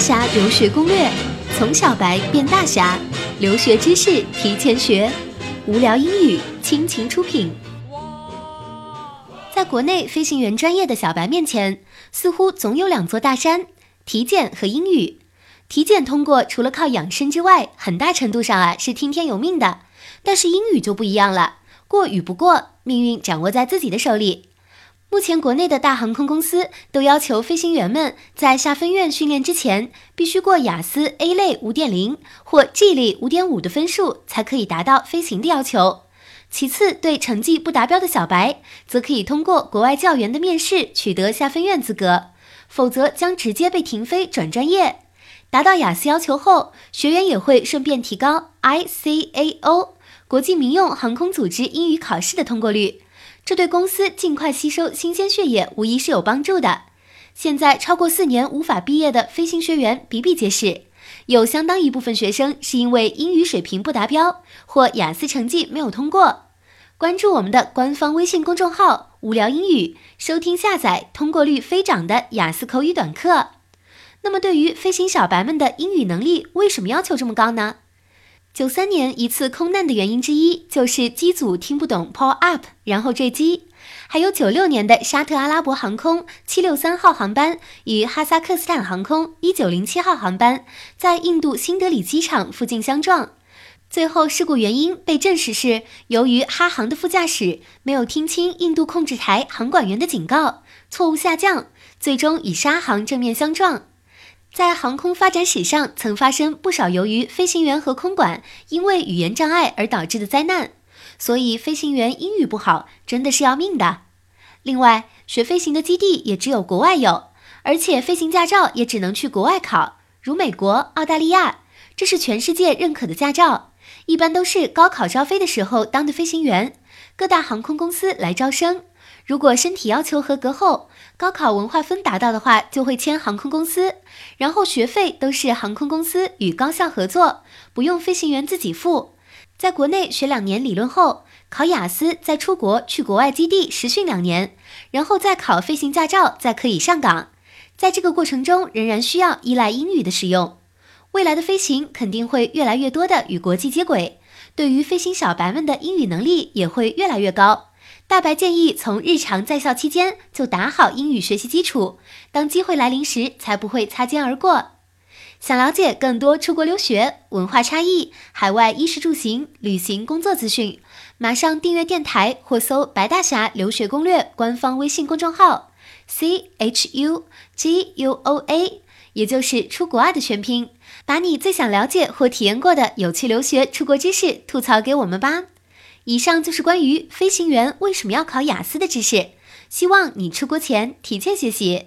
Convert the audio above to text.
侠留学攻略，从小白变大侠，留学知识提前学，无聊英语倾情出品。在国内飞行员专业的小白面前，似乎总有两座大山：体检和英语。体检通过，除了靠养生之外，很大程度上啊是听天由命的。但是英语就不一样了，过与不过，命运掌握在自己的手里。目前，国内的大航空公司都要求飞行员们在下分院训练之前，必须过雅思 A 类五点零或 G 类五点五的分数，才可以达到飞行的要求。其次，对成绩不达标的小白，则可以通过国外教员的面试取得下分院资格，否则将直接被停飞转专业。达到雅思要求后，学员也会顺便提高 ICAO 国际民用航空组织英语考试的通过率。这对公司尽快吸收新鲜血液无疑是有帮助的。现在超过四年无法毕业的飞行学员比比皆是，有相当一部分学生是因为英语水平不达标或雅思成绩没有通过。关注我们的官方微信公众号“无聊英语”，收听下载通过率飞涨的雅思口语短课。那么，对于飞行小白们的英语能力，为什么要求这么高呢？九三年一次空难的原因之一就是机组听不懂 pull up，然后坠机。还有九六年的沙特阿拉伯航空七六三号航班与哈萨克斯坦航空一九零七号航班在印度新德里机场附近相撞，最后事故原因被证实是由于哈航的副驾驶没有听清印度控制台航管员的警告，错误下降，最终与沙航正面相撞。在航空发展史上，曾发生不少由于飞行员和空管因为语言障碍而导致的灾难，所以飞行员英语不好真的是要命的。另外，学飞行的基地也只有国外有，而且飞行驾照也只能去国外考，如美国、澳大利亚，这是全世界认可的驾照，一般都是高考招飞的时候当的飞行员，各大航空公司来招生。如果身体要求合格后，高考文化分达到的话，就会签航空公司，然后学费都是航空公司与高校合作，不用飞行员自己付。在国内学两年理论后，考雅思，再出国去国外基地实训两年，然后再考飞行驾照，再可以上岗。在这个过程中，仍然需要依赖英语的使用。未来的飞行肯定会越来越多的与国际接轨，对于飞行小白们的英语能力也会越来越高。大白建议从日常在校期间就打好英语学习基础，当机会来临时才不会擦肩而过。想了解更多出国留学、文化差异、海外衣食住行、旅行工作资讯，马上订阅电台或搜“白大侠留学攻略”官方微信公众号，C H U G U O A，也就是出国啊的全拼，把你最想了解或体验过的有趣留学出国知识吐槽给我们吧。以上就是关于飞行员为什么要考雅思的知识，希望你出国前提前学习。